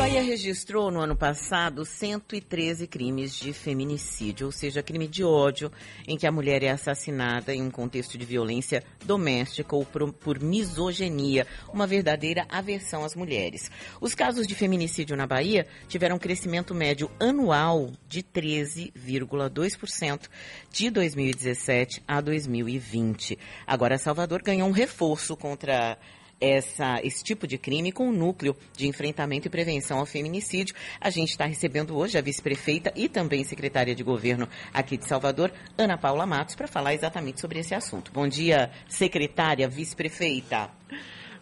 Bahia registrou no ano passado 113 crimes de feminicídio, ou seja, crime de ódio em que a mulher é assassinada em um contexto de violência doméstica ou por, por misoginia, uma verdadeira aversão às mulheres. Os casos de feminicídio na Bahia tiveram um crescimento médio anual de 13,2% de 2017 a 2020. Agora, Salvador ganhou um reforço contra essa, esse tipo de crime com o núcleo de enfrentamento e prevenção ao feminicídio. A gente está recebendo hoje a vice-prefeita e também secretária de governo aqui de Salvador, Ana Paula Matos, para falar exatamente sobre esse assunto. Bom dia, secretária, vice-prefeita.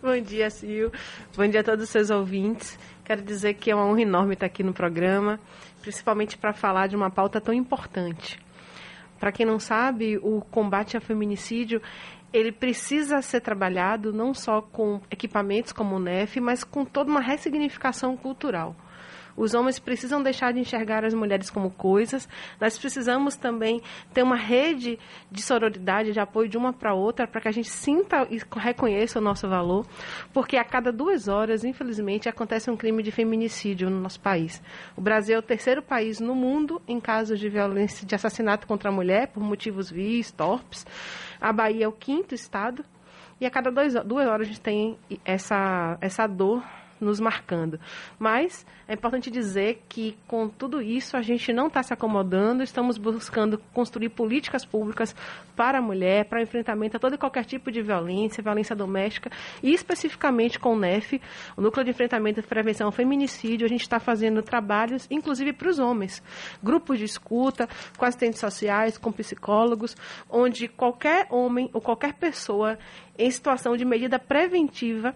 Bom dia, Sil. Bom dia a todos os seus ouvintes. Quero dizer que é uma honra enorme estar aqui no programa, principalmente para falar de uma pauta tão importante. Para quem não sabe, o combate ao feminicídio ele precisa ser trabalhado não só com equipamentos como o NEF, mas com toda uma ressignificação cultural. Os homens precisam deixar de enxergar as mulheres como coisas. Nós precisamos também ter uma rede de sororidade, de apoio de uma para outra, para que a gente sinta e reconheça o nosso valor. Porque a cada duas horas, infelizmente, acontece um crime de feminicídio no nosso país. O Brasil é o terceiro país no mundo em casos de violência, de assassinato contra a mulher, por motivos vis, torpes. A Bahia é o quinto estado. E a cada dois, duas horas a gente tem essa, essa dor nos marcando. Mas é importante dizer que, com tudo isso, a gente não está se acomodando, estamos buscando construir políticas públicas para a mulher, para o enfrentamento a todo e qualquer tipo de violência, violência doméstica, e especificamente com o NEF, o Núcleo de Enfrentamento e Prevenção ao Feminicídio, a gente está fazendo trabalhos, inclusive para os homens, grupos de escuta, com assistentes sociais, com psicólogos, onde qualquer homem ou qualquer pessoa em situação de medida preventiva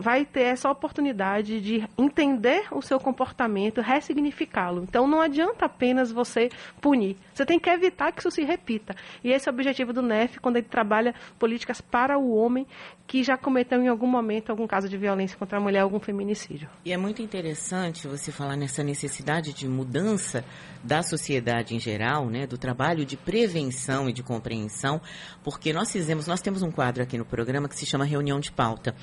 vai ter essa oportunidade de entender o seu comportamento, ressignificá-lo. Então não adianta apenas você punir. Você tem que evitar que isso se repita. E esse é o objetivo do NEF quando ele trabalha políticas para o homem que já cometeu em algum momento algum caso de violência contra a mulher, algum feminicídio. E é muito interessante você falar nessa necessidade de mudança da sociedade em geral, né, do trabalho de prevenção e de compreensão, porque nós fizemos, nós temos um quadro aqui no programa que se chama Reunião de Pauta,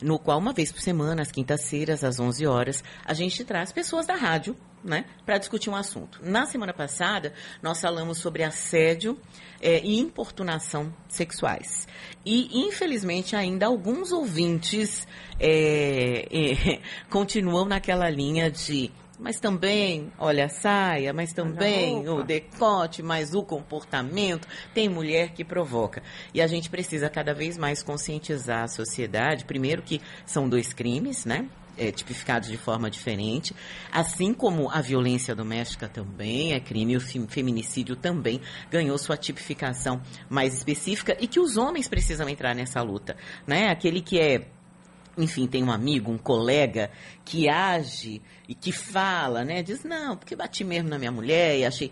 no qual uma vez por semana, às quintas-feiras, às 11 horas, a gente traz pessoas da rádio, né, para discutir um assunto. Na semana passada, nós falamos sobre assédio é, e importunação sexuais. E, infelizmente, ainda alguns ouvintes é, é, continuam naquela linha de mas também, olha a saia, mas também o decote, mas o comportamento. Tem mulher que provoca. E a gente precisa cada vez mais conscientizar a sociedade, primeiro que são dois crimes, né? É, tipificados de forma diferente, assim como a violência doméstica também é crime, o feminicídio também ganhou sua tipificação mais específica e que os homens precisam entrar nessa luta, né? Aquele que é enfim, tem um amigo, um colega que age e que fala, né? Diz, não, porque bati mesmo na minha mulher e achei.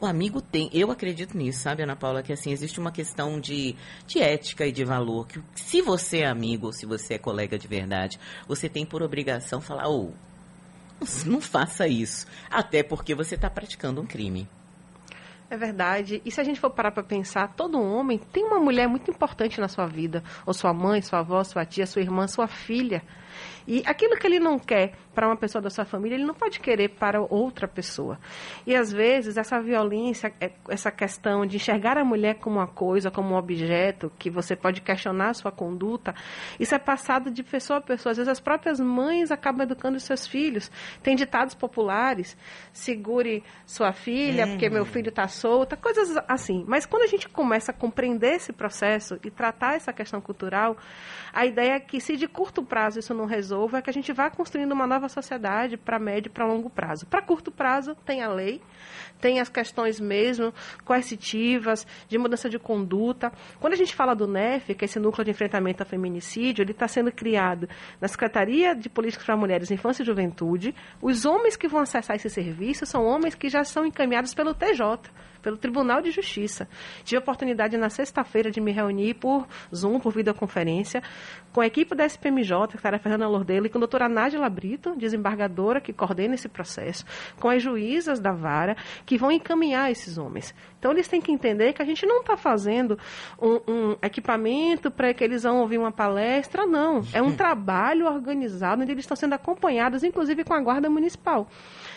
O amigo tem, eu acredito nisso, sabe, Ana Paula, que assim, existe uma questão de, de ética e de valor, que se você é amigo ou se você é colega de verdade, você tem por obrigação falar, ou oh, não faça isso, até porque você está praticando um crime. É verdade. E se a gente for parar para pensar, todo homem tem uma mulher muito importante na sua vida. Ou sua mãe, sua avó, sua tia, sua irmã, sua filha. E aquilo que ele não quer para uma pessoa da sua família, ele não pode querer para outra pessoa. E às vezes essa violência, é, essa questão de enxergar a mulher como uma coisa, como um objeto, que você pode questionar a sua conduta, isso é passado de pessoa a pessoa. Às vezes as próprias mães acabam educando os seus filhos. Tem ditados populares, segure sua filha, porque meu filho está solta, coisas assim. Mas quando a gente começa a compreender esse processo e tratar essa questão cultural, a ideia é que se de curto prazo isso não resolva, é que a gente vá construindo uma nova sociedade para médio e para longo prazo. Para curto prazo, tem a lei, tem as questões mesmo coercitivas, de mudança de conduta. Quando a gente fala do NEF, que é esse núcleo de enfrentamento ao feminicídio, ele está sendo criado na Secretaria de Políticas para Mulheres, Infância e Juventude. Os homens que vão acessar esse serviço são homens que já são encaminhados pelo TJ, pelo Tribunal de Justiça. Tive a oportunidade na sexta-feira de me reunir por Zoom, por videoconferência, com a equipe da SPMJ, que era a Fernanda Lordelo, e com a doutora Nádia Brito, desembargadora que coordena esse processo, com as juízas da vara, que vão encaminhar esses homens. Então, eles têm que entender que a gente não está fazendo um, um equipamento para que eles vão ouvir uma palestra, não. É um trabalho organizado, onde eles estão sendo acompanhados, inclusive com a Guarda Municipal.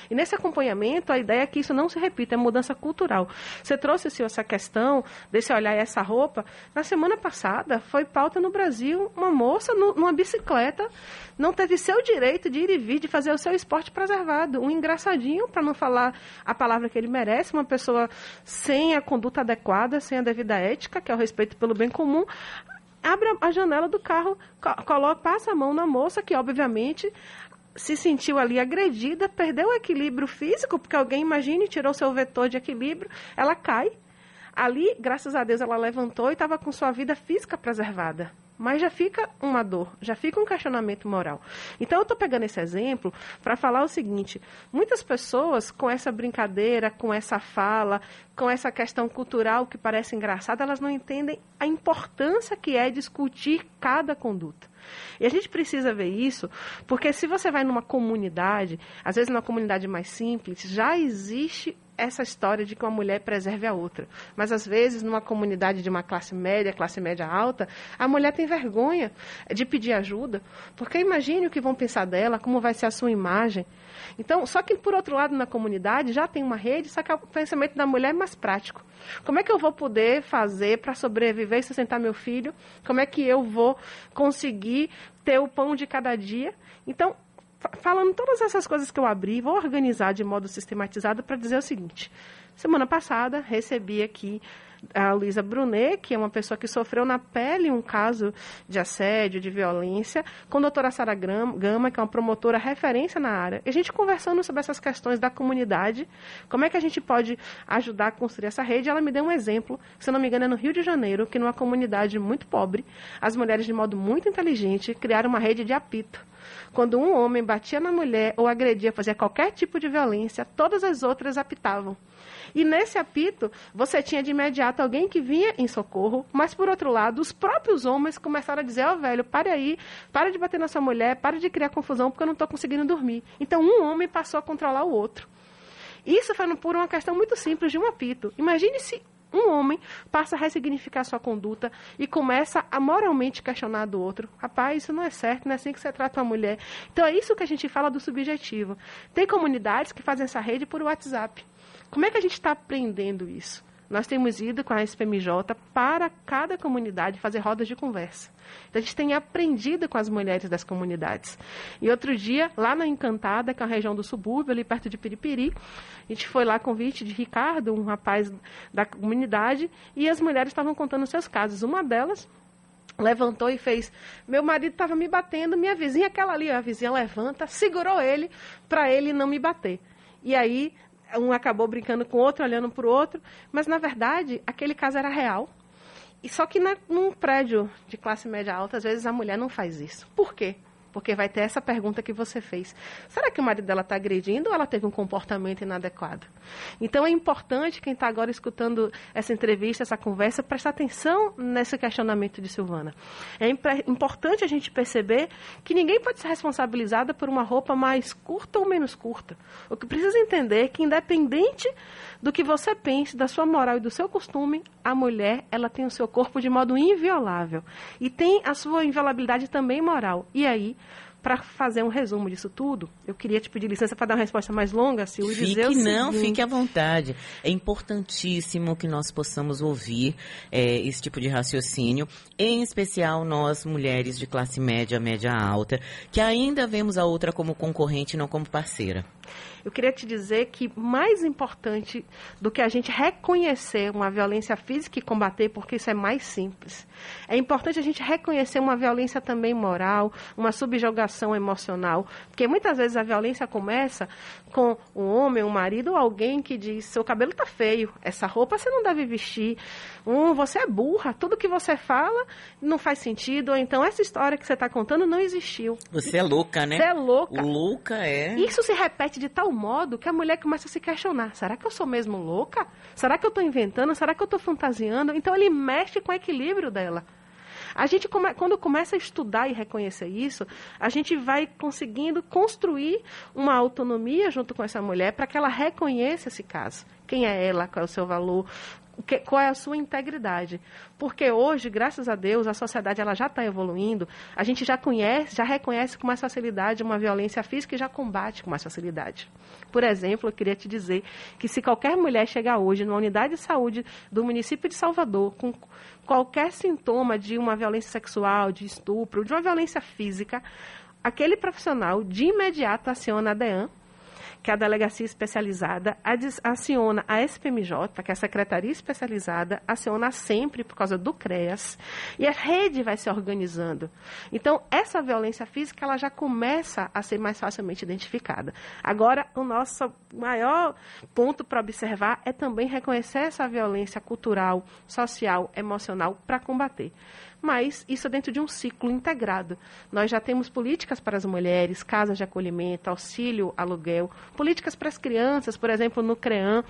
E nesse acompanhamento, a ideia é que isso não se repita, é mudança cultural. Você trouxe, senhor, essa questão desse olhar e essa roupa. Na semana passada, foi pauta no Brasil uma moça no, numa bicicleta não teve seu direito de ir e vir, de fazer o seu esporte preservado. Um engraçadinho, para não falar a palavra que ele merece, uma pessoa sem a conduta adequada, sem a devida ética, que é o respeito pelo bem comum, abre a janela do carro, coloca, passa a mão na moça, que obviamente se sentiu ali agredida, perdeu o equilíbrio físico, porque alguém, imagine, tirou seu vetor de equilíbrio, ela cai. Ali, graças a Deus, ela levantou e estava com sua vida física preservada. Mas já fica uma dor, já fica um questionamento moral. Então, eu estou pegando esse exemplo para falar o seguinte: muitas pessoas, com essa brincadeira, com essa fala, com essa questão cultural que parece engraçada, elas não entendem a importância que é discutir cada conduta. E a gente precisa ver isso, porque se você vai numa comunidade, às vezes numa comunidade mais simples, já existe essa história de que uma mulher preserve a outra. Mas às vezes, numa comunidade de uma classe média, classe média alta, a mulher tem vergonha de pedir ajuda, porque imagine o que vão pensar dela, como vai ser a sua imagem. Então, só que por outro lado, na comunidade já tem uma rede, só que o pensamento da mulher é mais prático. Como é que eu vou poder fazer para sobreviver e sustentar meu filho? Como é que eu vou conseguir ter o pão de cada dia? Então, falando todas essas coisas que eu abri, vou organizar de modo sistematizado para dizer o seguinte. Semana passada, recebi aqui a Luísa Brunet, que é uma pessoa que sofreu na pele um caso de assédio, de violência, com a doutora Sara Gama, que é uma promotora referência na área. E a gente conversando sobre essas questões da comunidade, como é que a gente pode ajudar a construir essa rede. Ela me deu um exemplo, se não me engano, é no Rio de Janeiro, que numa comunidade muito pobre, as mulheres, de modo muito inteligente, criaram uma rede de apito. Quando um homem batia na mulher ou agredia, fazia qualquer tipo de violência, todas as outras apitavam. E nesse apito, você tinha de imediato alguém que vinha em socorro, mas por outro lado, os próprios homens começaram a dizer: Ó, oh, velho, pare aí, para de bater na sua mulher, para de criar confusão, porque eu não estou conseguindo dormir. Então, um homem passou a controlar o outro. Isso foi por uma questão muito simples de um apito. Imagine se um homem passa a ressignificar sua conduta e começa a moralmente questionar do outro. Rapaz, isso não é certo, não é assim que você trata uma mulher. Então é isso que a gente fala do subjetivo. Tem comunidades que fazem essa rede por WhatsApp. Como é que a gente está aprendendo isso? Nós temos ido com a SPMJ para cada comunidade fazer rodas de conversa. Então, a gente tem aprendido com as mulheres das comunidades. E outro dia, lá na Encantada, que é a região do subúrbio, ali perto de Piripiri, a gente foi lá convite de Ricardo, um rapaz da comunidade, e as mulheres estavam contando seus casos. Uma delas levantou e fez: Meu marido estava me batendo, minha vizinha, aquela ali, a vizinha levanta, segurou ele para ele não me bater. E aí um acabou brincando com o outro, olhando para o outro, mas na verdade aquele caso era real. E só que na, num prédio de classe média alta, às vezes a mulher não faz isso. Por quê? Porque vai ter essa pergunta que você fez. Será que o marido dela está agredindo ou ela teve um comportamento inadequado? Então é importante quem está agora escutando essa entrevista, essa conversa, prestar atenção nesse questionamento de Silvana. É importante a gente perceber que ninguém pode ser responsabilizada por uma roupa mais curta ou menos curta. O que precisa entender é que, independente do que você pense, da sua moral e do seu costume, a mulher ela tem o seu corpo de modo inviolável e tem a sua inviolabilidade também moral. E aí para fazer um resumo disso tudo, eu queria te pedir licença para dar uma resposta mais longa, Silvia. Fique dizer não, seguinte... fique à vontade. É importantíssimo que nós possamos ouvir é, esse tipo de raciocínio, em especial nós, mulheres de classe média, média alta, que ainda vemos a outra como concorrente, não como parceira. Eu queria te dizer que mais importante do que a gente reconhecer uma violência física e combater, porque isso é mais simples, é importante a gente reconhecer uma violência também moral, uma subjugação emocional, porque muitas vezes a violência começa com um homem, um marido ou alguém que diz: seu cabelo está feio, essa roupa você não deve vestir, um, você é burra, tudo que você fala não faz sentido, ou então essa história que você está contando não existiu. Você é louca, né? Você é louca. Louca é. Isso se repete de tal modo que a mulher começa a se questionar: será que eu sou mesmo louca? Será que eu estou inventando? Será que eu estou fantasiando? Então ele mexe com o equilíbrio dela. A gente, come, quando começa a estudar e reconhecer isso, a gente vai conseguindo construir uma autonomia junto com essa mulher para que ela reconheça esse caso. Quem é ela, qual é o seu valor, que, qual é a sua integridade. Porque hoje, graças a Deus, a sociedade ela já está evoluindo, a gente já conhece, já reconhece com mais facilidade uma violência física e já combate com mais facilidade. Por exemplo, eu queria te dizer que se qualquer mulher chegar hoje numa unidade de saúde do município de Salvador com qualquer sintoma de uma violência sexual, de estupro, de uma violência física, aquele profissional de imediato aciona a DEAN, que a delegacia especializada aciona a SPMJ, que é a Secretaria Especializada, aciona sempre por causa do CREAS, e a rede vai se organizando. Então, essa violência física ela já começa a ser mais facilmente identificada. Agora, o nosso maior ponto para observar é também reconhecer essa violência cultural, social, emocional para combater mas isso é dentro de um ciclo integrado. Nós já temos políticas para as mulheres, casas de acolhimento, auxílio, aluguel, políticas para as crianças, por exemplo, no CREAM,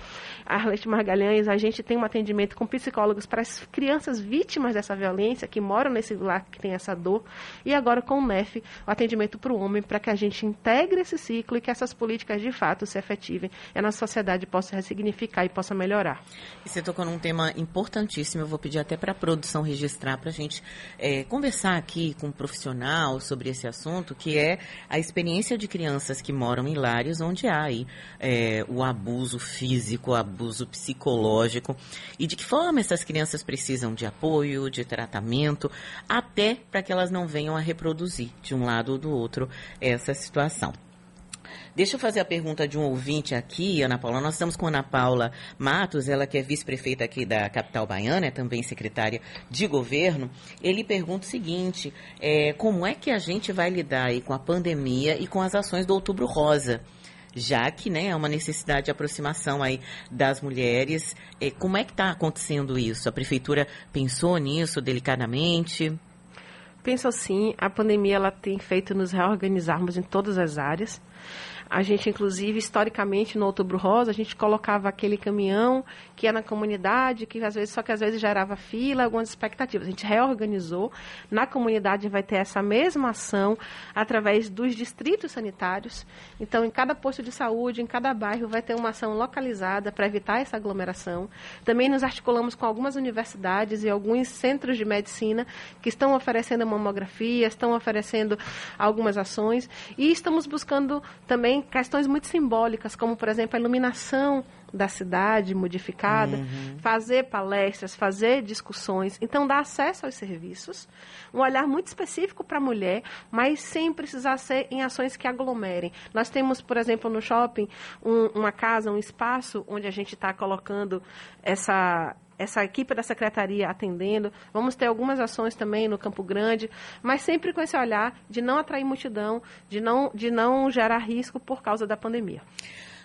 Arlete Margalhães, a gente tem um atendimento com psicólogos para as crianças vítimas dessa violência, que moram nesse lar que tem essa dor, e agora com o NEF, o atendimento para o homem, para que a gente integre esse ciclo e que essas políticas de fato se efetivem e a nossa sociedade possa ressignificar e possa melhorar. E você tocou num tema importantíssimo, eu vou pedir até para a produção registrar para a gente é, conversar aqui com um profissional sobre esse assunto, que é a experiência de crianças que moram em lares onde há aí, é, o abuso físico, o abuso psicológico, e de que forma essas crianças precisam de apoio, de tratamento, até para que elas não venham a reproduzir de um lado ou do outro essa situação. Deixa eu fazer a pergunta de um ouvinte aqui, Ana Paula. Nós estamos com Ana Paula Matos, ela que é vice-prefeita aqui da capital baiana, é também secretária de governo. Ele pergunta o seguinte: é, como é que a gente vai lidar aí com a pandemia e com as ações do Outubro Rosa? já que né, é uma necessidade de aproximação aí das mulheres. É, como é que está acontecendo isso? A prefeitura pensou nisso delicadamente? Penso sim, a pandemia ela tem feito nos reorganizarmos em todas as áreas. A gente, inclusive, historicamente, no Outubro Rosa, a gente colocava aquele caminhão que ia na comunidade, que às vezes, só que às vezes gerava fila, algumas expectativas. A gente reorganizou. Na comunidade vai ter essa mesma ação através dos distritos sanitários. Então, em cada posto de saúde, em cada bairro, vai ter uma ação localizada para evitar essa aglomeração. Também nos articulamos com algumas universidades e alguns centros de medicina que estão oferecendo mamografia, estão oferecendo algumas ações e estamos buscando também questões muito simbólicas, como, por exemplo, a iluminação da cidade modificada, uhum. fazer palestras, fazer discussões. Então, dar acesso aos serviços, um olhar muito específico para a mulher, mas sem precisar ser em ações que aglomerem. Nós temos, por exemplo, no shopping, um, uma casa, um espaço onde a gente está colocando essa essa equipe da secretaria atendendo. Vamos ter algumas ações também no Campo Grande, mas sempre com esse olhar de não atrair multidão, de não, de não gerar risco por causa da pandemia.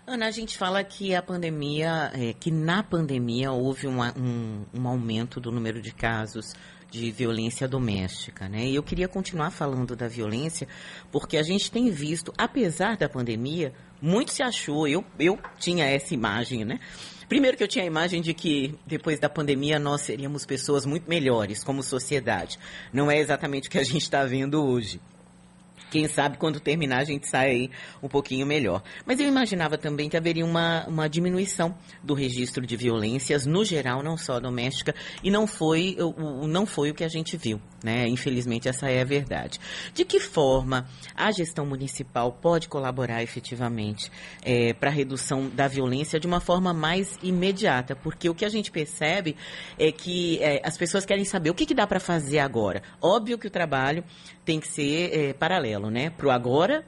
Ana, a gente fala que a pandemia, é, que na pandemia houve uma, um, um aumento do número de casos de violência doméstica, né? E eu queria continuar falando da violência, porque a gente tem visto, apesar da pandemia, muito se achou, eu, eu tinha essa imagem, né? Primeiro que eu tinha a imagem de que depois da pandemia nós seríamos pessoas muito melhores como sociedade. Não é exatamente o que a gente está vendo hoje. Quem sabe quando terminar a gente sai um pouquinho melhor. Mas eu imaginava também que haveria uma, uma diminuição do registro de violências no geral, não só doméstica, e não foi, o, não foi o que a gente viu. Né? Infelizmente, essa é a verdade. De que forma a gestão municipal pode colaborar efetivamente é, para a redução da violência de uma forma mais imediata? Porque o que a gente percebe é que é, as pessoas querem saber o que, que dá para fazer agora. Óbvio que o trabalho tem que ser é, paralelo, né? Para o agora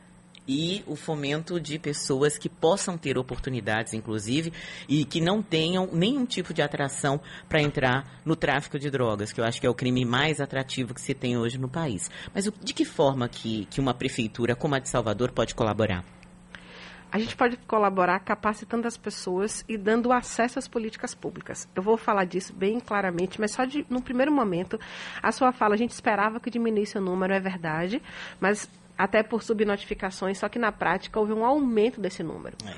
e o fomento de pessoas que possam ter oportunidades, inclusive, e que não tenham nenhum tipo de atração para entrar no tráfico de drogas, que eu acho que é o crime mais atrativo que se tem hoje no país. Mas de que forma que, que uma prefeitura como a de Salvador pode colaborar? A gente pode colaborar capacitando as pessoas e dando acesso às políticas públicas. Eu vou falar disso bem claramente, mas só de, no primeiro momento, a sua fala, a gente esperava que diminuísse o número, é verdade, mas até por subnotificações, só que na prática houve um aumento desse número. É.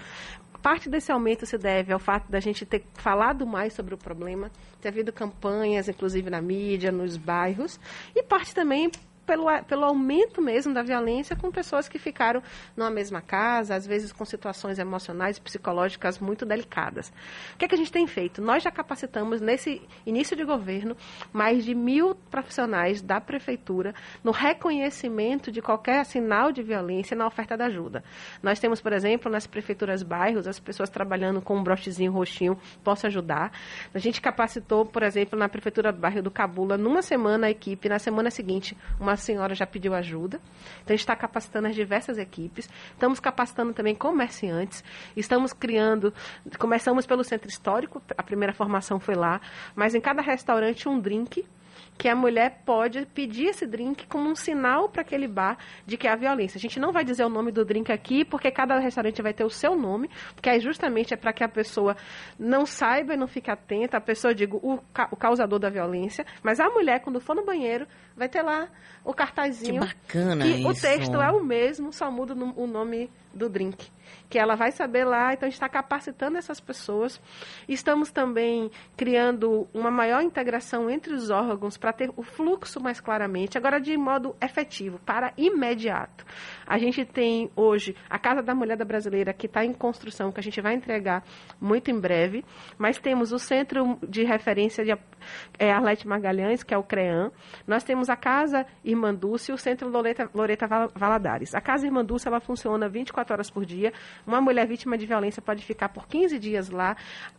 Parte desse aumento se deve ao fato da gente ter falado mais sobre o problema, ter havido campanhas, inclusive na mídia, nos bairros, e parte também pelo, pelo aumento mesmo da violência com pessoas que ficaram numa mesma casa, às vezes com situações emocionais e psicológicas muito delicadas. O que, é que a gente tem feito? Nós já capacitamos, nesse início de governo, mais de mil profissionais da prefeitura no reconhecimento de qualquer sinal de violência na oferta da ajuda. Nós temos, por exemplo, nas prefeituras bairros, as pessoas trabalhando com um brochezinho roxinho, posso ajudar. A gente capacitou, por exemplo, na prefeitura do bairro do Cabula, numa semana a equipe, na semana seguinte, uma a senhora já pediu ajuda. Então, a gente está capacitando as diversas equipes. Estamos capacitando também comerciantes. Estamos criando. Começamos pelo centro histórico, a primeira formação foi lá. Mas em cada restaurante, um drink que a mulher pode pedir esse drink como um sinal para aquele bar de que há violência. A gente não vai dizer o nome do drink aqui, porque cada restaurante vai ter o seu nome, porque aí justamente é para que a pessoa não saiba e não fique atenta, a pessoa, digo, o, ca o causador da violência, mas a mulher, quando for no banheiro, vai ter lá o cartazinho. Que bacana que isso. o texto é o mesmo, só muda o nome do drink que ela vai saber lá, então a gente está capacitando essas pessoas. Estamos também criando uma maior integração entre os órgãos para ter o fluxo mais claramente, agora de modo efetivo, para imediato. A gente tem hoje a Casa da Mulher da Brasileira, que está em construção, que a gente vai entregar muito em breve, mas temos o Centro de Referência de é, Arlete Magalhães, que é o CREAM. Nós temos a Casa Dulce e o Centro Loreta, Loreta Valadares. A Casa Dulce, ela funciona 24 horas por dia. Uma mulher vítima de violência pode ficar por 15 dias lá,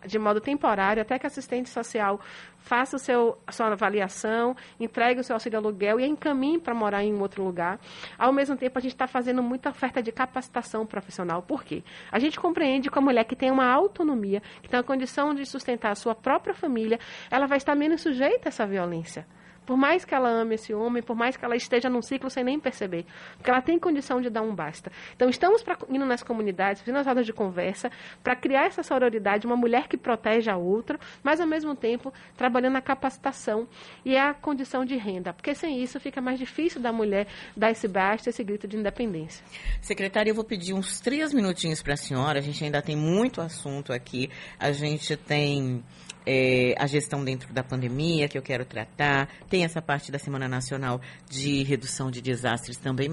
de modo temporário, até que a assistente social faça o seu, a sua avaliação, entregue o seu auxílio aluguel e encaminhe para morar em outro lugar. Ao mesmo tempo, a gente está fazendo muita oferta de capacitação profissional. Por quê? A gente compreende que a mulher que tem uma autonomia, que tem a condição de sustentar a sua própria família, ela vai estar menos sujeita a essa violência. Por mais que ela ame esse homem, por mais que ela esteja num ciclo sem nem perceber, porque ela tem condição de dar um basta. Então, estamos pra, indo nas comunidades, fazendo as rodas de conversa, para criar essa sororidade, uma mulher que protege a outra, mas, ao mesmo tempo, trabalhando na capacitação e a condição de renda, porque sem isso fica mais difícil da mulher dar esse basta, esse grito de independência. Secretária, eu vou pedir uns três minutinhos para a senhora, a gente ainda tem muito assunto aqui, a gente tem é, a gestão dentro da pandemia, que eu quero tratar. Tem essa parte da Semana Nacional de Redução de Desastres também.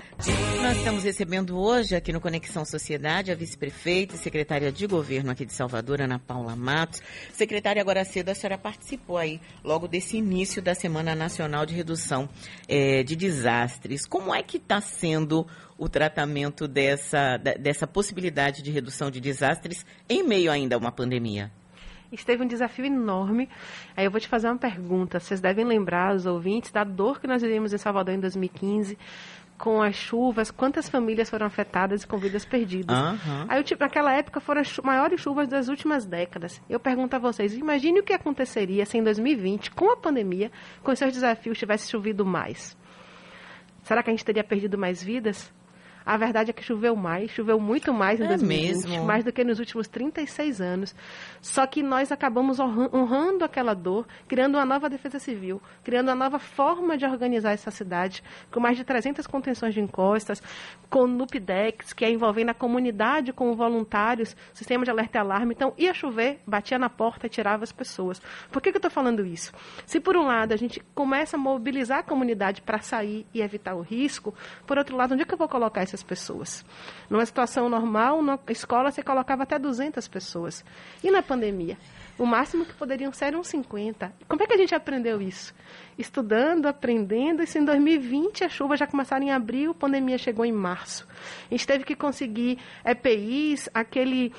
Nós estamos recebendo hoje aqui no Conexão Sociedade a vice-prefeita e secretária de governo aqui de Salvador, Ana Paula Matos. Secretária, agora cedo a senhora participou aí logo desse início da Semana Nacional de Redução é, de Desastres. Como é que está sendo o tratamento dessa, dessa possibilidade de redução de desastres em meio ainda a uma pandemia? Esteve um desafio enorme. Aí eu vou te fazer uma pergunta. Vocês devem lembrar, os ouvintes, da dor que nós vivemos em Salvador em 2015 com as chuvas, quantas famílias foram afetadas e com vidas perdidas. Uhum. Aí, tipo, naquela época foram as maiores chuvas das últimas décadas. Eu pergunto a vocês, imagine o que aconteceria se em 2020, com a pandemia, com seus desafios, tivesse chovido mais. Será que a gente teria perdido mais vidas? A verdade é que choveu mais, choveu muito mais em é 2020, mesmo? mais do que nos últimos 36 anos. Só que nós acabamos honrando aquela dor, criando uma nova defesa civil, criando uma nova forma de organizar essa cidade, com mais de 300 contenções de encostas, com NUPDEX, que é envolvendo a comunidade com voluntários, sistema de alerta e alarme. Então, ia chover, batia na porta e tirava as pessoas. Por que, que eu estou falando isso? Se, por um lado, a gente começa a mobilizar a comunidade para sair e evitar o risco, por outro lado, onde é que eu vou colocar esse essas pessoas. Numa situação normal, na escola você colocava até 200 pessoas. E na pandemia? O máximo que poderiam ser eram 50. Como é que a gente aprendeu isso? Estudando, aprendendo, e se em 2020 as chuvas já começaram em abril, a pandemia chegou em março. A gente teve que conseguir EPIs, aquele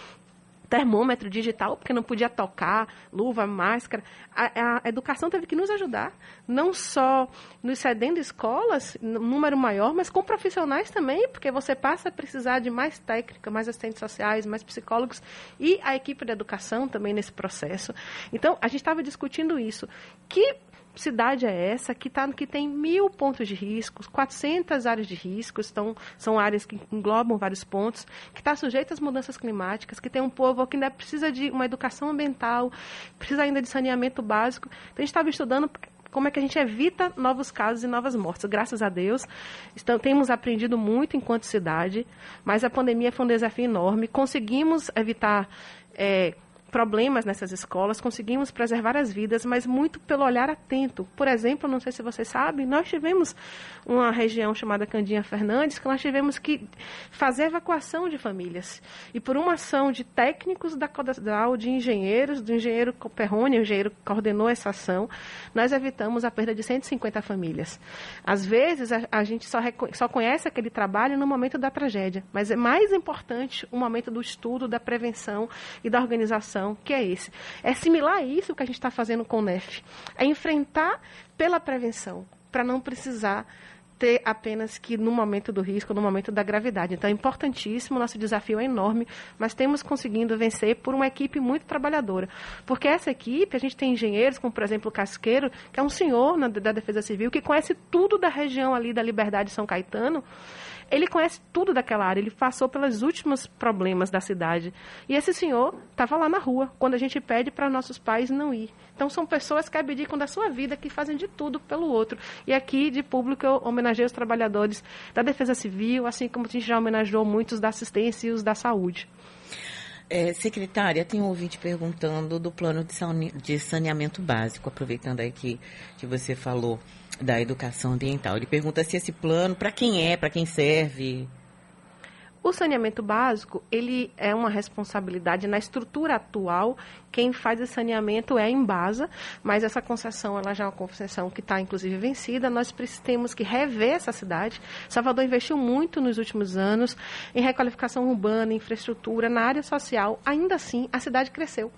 termômetro digital, porque não podia tocar, luva, máscara. A, a, educação teve que nos ajudar, não só nos cedendo escolas, número maior, mas com profissionais também, porque você passa a precisar de mais técnica, mais assistentes sociais, mais psicólogos e a equipe de educação também nesse processo. Então, a gente estava discutindo isso. Que cidade é essa que, tá, que tem mil pontos de risco, 400 áreas de risco, então, são áreas que englobam vários pontos, que está sujeita às mudanças climáticas, que tem um povo que ainda precisa de uma educação ambiental, precisa ainda de saneamento básico. Então, a gente estava estudando como é que a gente evita novos casos e novas mortes. Graças a Deus, estamos, temos aprendido muito enquanto cidade, mas a pandemia foi um desafio enorme. Conseguimos evitar é, problemas nessas escolas, conseguimos preservar as vidas, mas muito pelo olhar atento. Por exemplo, não sei se vocês sabem, nós tivemos uma região chamada Candinha Fernandes, que nós tivemos que fazer evacuação de famílias. E por uma ação de técnicos da Codasal, de engenheiros, do engenheiro Perrone, o engenheiro que coordenou essa ação, nós evitamos a perda de 150 famílias. Às vezes, a, a gente só, só conhece aquele trabalho no momento da tragédia, mas é mais importante o momento do estudo, da prevenção e da organização que é esse. É similar a isso que a gente está fazendo com o NEF. É enfrentar pela prevenção, para não precisar ter apenas que no momento do risco, no momento da gravidade. Então é importantíssimo, nosso desafio é enorme, mas temos conseguindo vencer por uma equipe muito trabalhadora. Porque essa equipe, a gente tem engenheiros, como por exemplo o Casqueiro, que é um senhor na, da Defesa Civil, que conhece tudo da região ali da Liberdade São Caetano, ele conhece tudo daquela área, ele passou pelos últimos problemas da cidade. E esse senhor estava lá na rua, quando a gente pede para nossos pais não ir. Então, são pessoas que abdicam da sua vida, que fazem de tudo pelo outro. E aqui, de público, eu homenageei os trabalhadores da Defesa Civil, assim como a gente já homenageou muitos da assistência e os da saúde. É, secretária, tem um ouvinte perguntando do plano de saneamento básico, aproveitando aí que, que você falou da educação ambiental. Ele pergunta se esse plano, para quem é, para quem serve. O saneamento básico, ele é uma responsabilidade na estrutura atual. Quem faz esse saneamento é a Embasa, mas essa concessão ela já é uma concessão que está inclusive vencida. Nós temos que rever essa cidade. Salvador investiu muito nos últimos anos em requalificação urbana, infraestrutura, na área social. Ainda assim, a cidade cresceu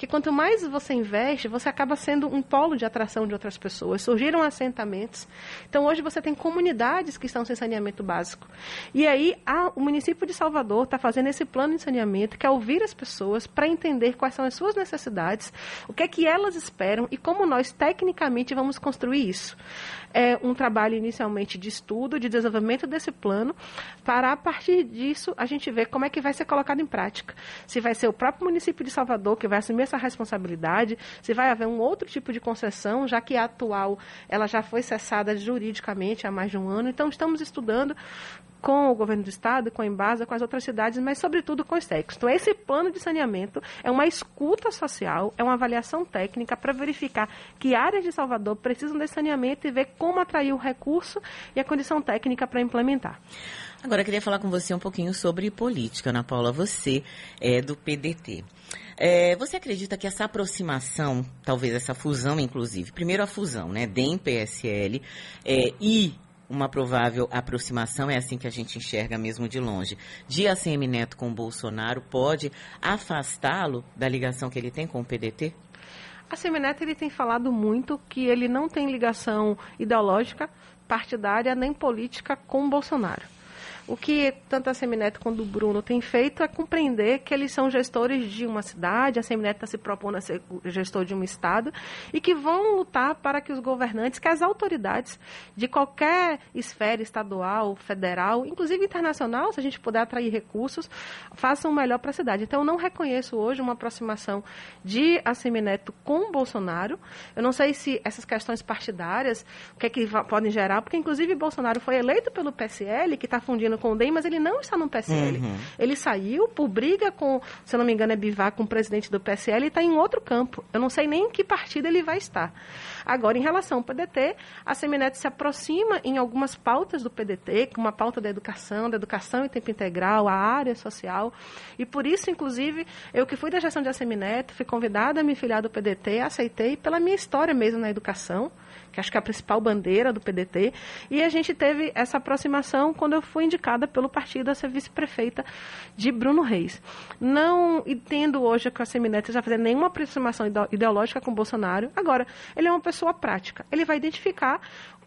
que quanto mais você investe, você acaba sendo um polo de atração de outras pessoas. Surgiram assentamentos. Então, hoje você tem comunidades que estão sem saneamento básico. E aí, a, o município de Salvador está fazendo esse plano de saneamento, que é ouvir as pessoas para entender quais são as suas necessidades, o que é que elas esperam e como nós, tecnicamente, vamos construir isso é, um trabalho inicialmente de estudo, de desenvolvimento desse plano, para a partir disso a gente ver como é que vai ser colocado em prática. Se vai ser o próprio município de Salvador que vai assumir essa responsabilidade, se vai haver um outro tipo de concessão, já que a atual ela já foi cessada juridicamente há mais de um ano. Então estamos estudando com o governo do estado, com a Embasa, com as outras cidades, mas sobretudo com os técnicos. Então, esse plano de saneamento é uma escuta social, é uma avaliação técnica para verificar que áreas de Salvador precisam de saneamento e ver como atrair o recurso e a condição técnica para implementar. Agora, eu queria falar com você um pouquinho sobre política, Ana Paula. Você é do PDT. É, você acredita que essa aproximação, talvez essa fusão, inclusive, primeiro a fusão, né, DEM-PSL é, e uma provável aproximação, é assim que a gente enxerga mesmo de longe, de ACM Neto com Bolsonaro pode afastá-lo da ligação que ele tem com o PDT? A Semineto ele tem falado muito que ele não tem ligação ideológica, partidária nem política com Bolsonaro. O que tanto a Semineto quanto o Bruno têm feito é compreender que eles são gestores de uma cidade, a Semineto está se propondo a ser gestor de um estado, e que vão lutar para que os governantes, que as autoridades de qualquer esfera estadual, federal, inclusive internacional, se a gente puder atrair recursos, façam o melhor para a cidade. Então, eu não reconheço hoje uma aproximação de a Semineto com o Bolsonaro. Eu não sei se essas questões partidárias, o que é que podem gerar, porque inclusive Bolsonaro foi eleito pelo PSL, que está fundindo com o DEM, mas ele não está no PSL. Uhum. Ele saiu por briga com, se não me engano, é Bivar, com o presidente do PSL e está em outro campo. Eu não sei nem em que partido ele vai estar. Agora, em relação ao PDT, a Semineto se aproxima em algumas pautas do PDT, como a pauta da educação, da educação em tempo integral, a área social. E por isso, inclusive, eu que fui da gestão de a Semineto, fui convidada a me filiar do PDT, aceitei pela minha história mesmo na educação que acho que é a principal bandeira do PDT, e a gente teve essa aproximação quando eu fui indicada indicada pelo partido a ser vice-prefeita de Bruno Reis. Não entendo hoje que a Semineto já fazer nenhuma aproximação ideológica com Bolsonaro. Agora, ele é uma pessoa prática. Ele vai identificar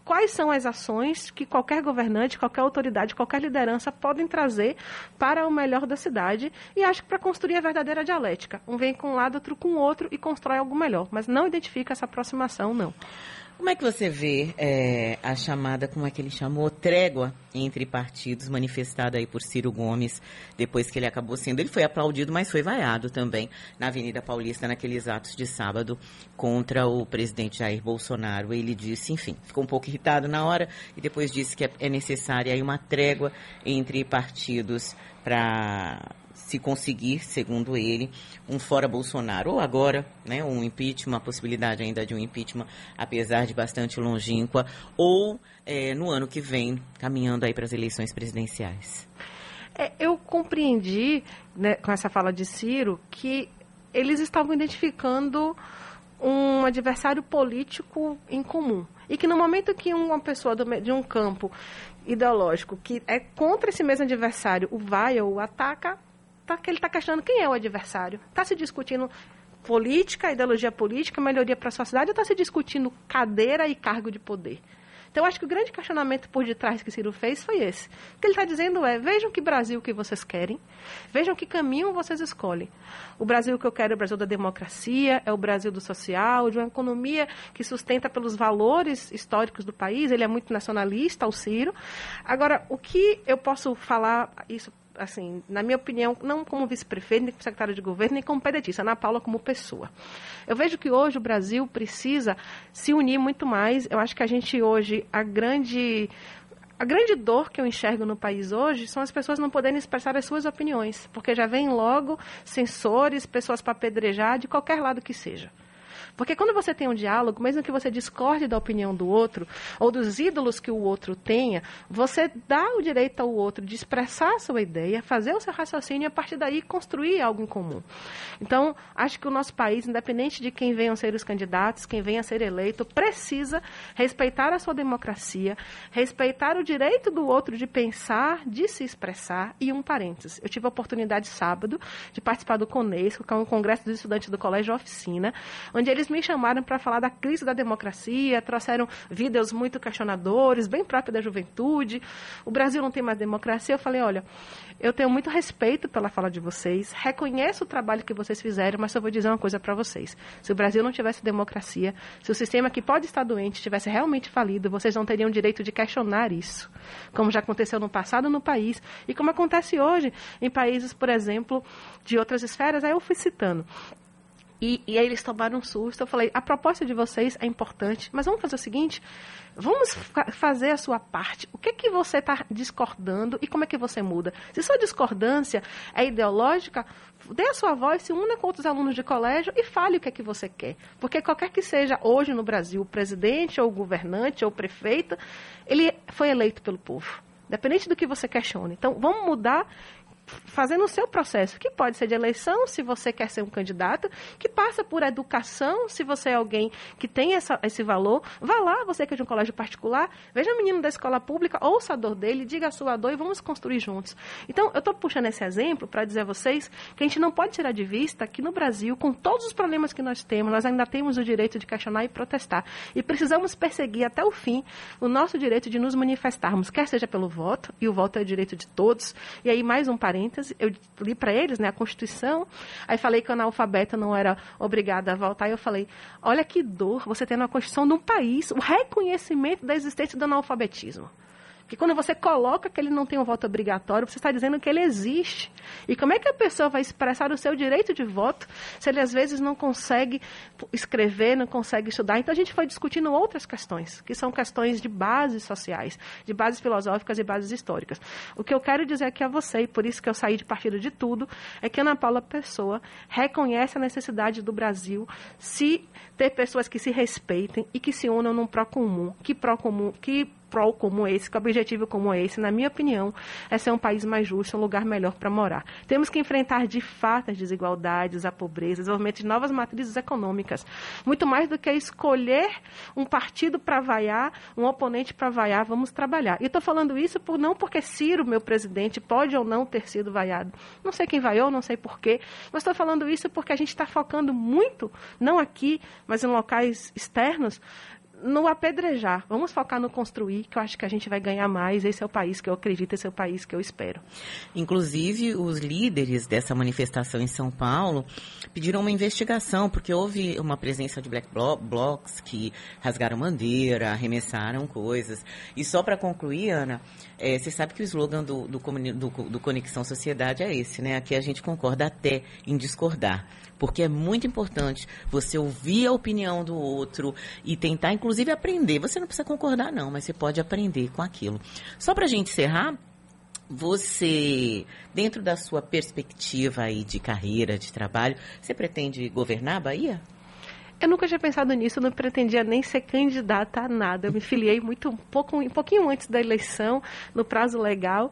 quais são as ações que qualquer governante, qualquer autoridade, qualquer liderança podem trazer para o melhor da cidade e acho que para construir a verdadeira dialética. Um vem com um lado, outro com o outro e constrói algo melhor, mas não identifica essa aproximação, não. Como é que você vê é, a chamada, como é que ele chamou, trégua entre partidos manifestada aí por Ciro Gomes, depois que ele acabou sendo, ele foi aplaudido, mas foi vaiado também na Avenida Paulista naqueles atos de sábado contra o presidente Jair Bolsonaro. Ele disse, enfim, ficou um pouco irritado na hora e depois disse que é, é necessária aí uma trégua entre partidos para se conseguir, segundo ele, um fora Bolsonaro. Ou agora, né, um impeachment, a possibilidade ainda de um impeachment, apesar de bastante longínqua, ou é, no ano que vem, caminhando aí para as eleições presidenciais. É, eu compreendi, né, com essa fala de Ciro, que eles estavam identificando um adversário político em comum. E que no momento que uma pessoa do, de um campo ideológico que é contra esse mesmo adversário o vai ou o ataca, tá, que ele está questionando quem é o adversário. Está se discutindo política, ideologia política, melhoria para a sociedade, ou está se discutindo cadeira e cargo de poder? Então, acho que o grande questionamento por detrás que Ciro fez foi esse. O que ele está dizendo é: vejam que Brasil que vocês querem, vejam que caminho vocês escolhem. O Brasil que eu quero é o Brasil da democracia, é o Brasil do social, de uma economia que sustenta pelos valores históricos do país. Ele é muito nacionalista, o Ciro. Agora, o que eu posso falar, isso assim, na minha opinião, não como vice-prefeito, nem como secretário de governo, nem como pedetista, Ana Paula como pessoa. Eu vejo que hoje o Brasil precisa se unir muito mais. Eu acho que a gente hoje, a grande a grande dor que eu enxergo no país hoje são as pessoas não poderem expressar as suas opiniões, porque já vem logo censores, pessoas para apedrejar de qualquer lado que seja. Porque quando você tem um diálogo, mesmo que você discorde da opinião do outro, ou dos ídolos que o outro tenha, você dá o direito ao outro de expressar a sua ideia, fazer o seu raciocínio e a partir daí construir algo em comum. Então, acho que o nosso país, independente de quem venham ser os candidatos, quem venha a ser eleito, precisa respeitar a sua democracia, respeitar o direito do outro de pensar, de se expressar. E um parênteses, eu tive a oportunidade sábado de participar do CONESCO, que é um congresso dos estudantes do Colégio Oficina, onde eles eles me chamaram para falar da crise da democracia, trouxeram vídeos muito questionadores, bem próprios da juventude. O Brasil não tem mais democracia. Eu falei, olha, eu tenho muito respeito pela fala de vocês, reconheço o trabalho que vocês fizeram, mas eu vou dizer uma coisa para vocês. Se o Brasil não tivesse democracia, se o sistema que pode estar doente tivesse realmente falido, vocês não teriam direito de questionar isso, como já aconteceu no passado no país e como acontece hoje em países, por exemplo, de outras esferas. Aí eu fui citando. E, e, aí eles tomaram um susto. Eu falei, a proposta de vocês é importante, mas vamos fazer o seguinte, vamos fa fazer a sua parte. O que que você está discordando e como é que você muda? Se sua discordância é ideológica, dê a sua voz, se una com outros alunos de colégio e fale o que é que você quer. Porque qualquer que seja hoje no Brasil, o presidente ou o governante ou o prefeito, ele foi eleito pelo povo. Independente do que você questione. Então, vamos mudar fazendo o seu processo, que pode ser de eleição, se você quer ser um candidato, que passa por educação, se você é alguém que tem essa, esse valor, vá lá, você que é de um colégio particular, veja o menino da escola pública, ouça a dor dele, diga a sua dor e vamos construir juntos. Então, eu estou puxando esse exemplo para dizer a vocês que a gente não pode tirar de vista que no Brasil, com todos os problemas que nós temos, nós ainda temos o direito de questionar e protestar. E precisamos perseguir até o fim o nosso direito de nos manifestarmos, quer seja pelo voto, e o voto é o direito de todos, e aí mais um parênteses, eu li para eles né, a Constituição, aí falei que o analfabeto não era obrigado a voltar, e eu falei, olha que dor você tem na Constituição de um país o reconhecimento da existência do analfabetismo. Porque quando você coloca que ele não tem um voto obrigatório, você está dizendo que ele existe. E como é que a pessoa vai expressar o seu direito de voto se ele às vezes não consegue escrever, não consegue estudar? Então a gente foi discutindo outras questões, que são questões de bases sociais, de bases filosóficas e bases históricas. O que eu quero dizer aqui a você, e por isso que eu saí de partido de tudo, é que Ana Paula Pessoa reconhece a necessidade do Brasil se ter pessoas que se respeitem e que se unam num pró comum, que pró comum, que prol como esse, com objetivo como esse, na minha opinião, é ser um país mais justo, um lugar melhor para morar. Temos que enfrentar de fato as desigualdades, a pobreza, o desenvolvimento de novas matrizes econômicas. Muito mais do que escolher um partido para vaiar, um oponente para vaiar, vamos trabalhar. E estou falando isso por, não porque Ciro, meu presidente, pode ou não ter sido vaiado. Não sei quem vaiou, não sei porquê, mas estou falando isso porque a gente está focando muito, não aqui, mas em locais externos, no apedrejar. Vamos focar no construir, que eu acho que a gente vai ganhar mais. Esse é o país que eu acredito, esse é o país que eu espero. Inclusive, os líderes dessa manifestação em São Paulo pediram uma investigação, porque houve uma presença de black blocs que rasgaram bandeira, arremessaram coisas. E só para concluir, Ana, é, você sabe que o slogan do, do, do, do Conexão Sociedade é esse, né? Aqui a gente concorda até em discordar porque é muito importante você ouvir a opinião do outro e tentar, inclusive, aprender. Você não precisa concordar, não, mas você pode aprender com aquilo. Só para a gente encerrar, você, dentro da sua perspectiva aí de carreira, de trabalho, você pretende governar a Bahia? Eu nunca tinha pensado nisso, eu não pretendia nem ser candidata a nada. Eu me filiei muito um, pouco, um pouquinho antes da eleição, no prazo legal.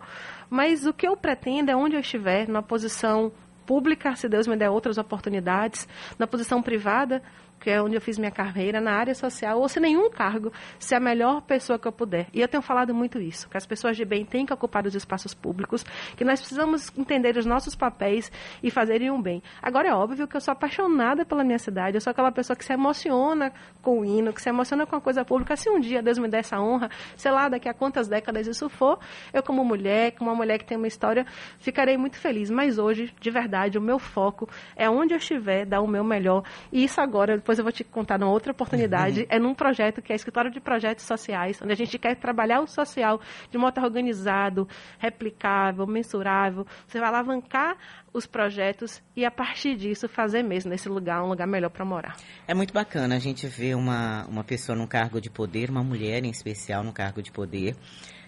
Mas o que eu pretendo é onde eu estiver, na posição pública, se Deus me der outras oportunidades, na posição privada, que é onde eu fiz minha carreira, na área social, ou se nenhum cargo, ser a melhor pessoa que eu puder. E eu tenho falado muito isso, que as pessoas de bem têm que ocupar os espaços públicos, que nós precisamos entender os nossos papéis e fazerem um bem. Agora, é óbvio que eu sou apaixonada pela minha cidade, eu sou aquela pessoa que se emociona com o hino, que se emociona com a coisa pública. Se um dia Deus me der essa honra, sei lá, daqui a quantas décadas isso for, eu como mulher, como uma mulher que tem uma história, ficarei muito feliz. Mas hoje, de verdade, o meu foco é onde eu estiver, dar o meu melhor. E isso agora, depois eu vou te contar numa outra oportunidade, uhum. é num projeto que é Escritório de Projetos Sociais, onde a gente quer trabalhar o social de modo organizado, replicável, mensurável. Você vai alavancar os projetos e, a partir disso, fazer mesmo nesse lugar um lugar melhor para morar. É muito bacana a gente ver uma, uma pessoa num cargo de poder, uma mulher em especial num cargo de poder,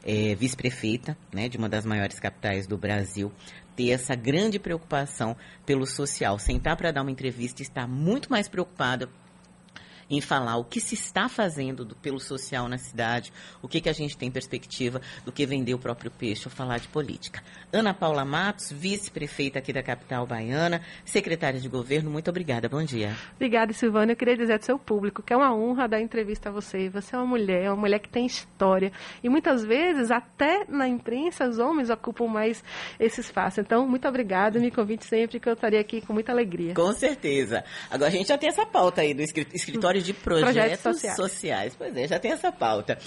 é, vice-prefeita né, de uma das maiores capitais do Brasil, ter essa grande preocupação pelo social, sentar para dar uma entrevista e estar muito mais preocupada em falar o que se está fazendo do, pelo social na cidade, o que, que a gente tem perspectiva do que vender o próprio peixe ou falar de política. Ana Paula Matos, vice-prefeita aqui da capital baiana, secretária de governo, muito obrigada. Bom dia. Obrigada, Silvana. Eu queria dizer ao seu público que é uma honra dar entrevista a você. Você é uma mulher, uma mulher que tem história. E muitas vezes, até na imprensa, os homens ocupam mais esse espaço. Então, muito obrigada. Me convide sempre que eu estarei aqui com muita alegria. Com certeza. Agora a gente já tem essa pauta aí do escritório de projetos, projetos sociais. sociais. Pois é, já tem essa pauta.